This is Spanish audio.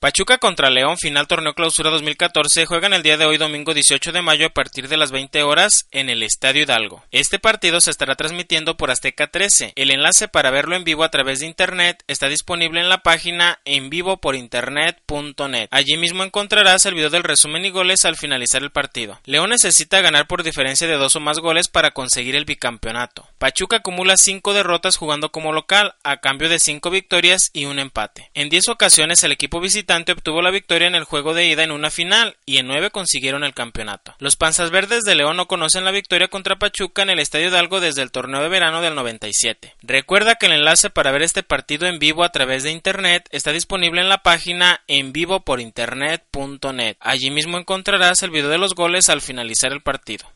Pachuca contra León, final torneo clausura 2014, juegan el día de hoy domingo 18 de mayo a partir de las 20 horas en el Estadio Hidalgo. Este partido se estará transmitiendo por Azteca 13. El enlace para verlo en vivo a través de internet está disponible en la página en vivo por internet.net. Allí mismo encontrarás el video del resumen y goles al finalizar el partido. León necesita ganar por diferencia de dos o más goles para conseguir el bicampeonato. Pachuca acumula 5 derrotas jugando como local a cambio de 5 victorias y un empate. En 10 ocasiones el equipo visita obtuvo la victoria en el juego de ida en una final y en nueve consiguieron el campeonato. Los Panzas Verdes de León no conocen la victoria contra Pachuca en el Estadio Hidalgo desde el torneo de verano del 97. Recuerda que el enlace para ver este partido en vivo a través de internet está disponible en la página en vivo por internet.net. Allí mismo encontrarás el video de los goles al finalizar el partido.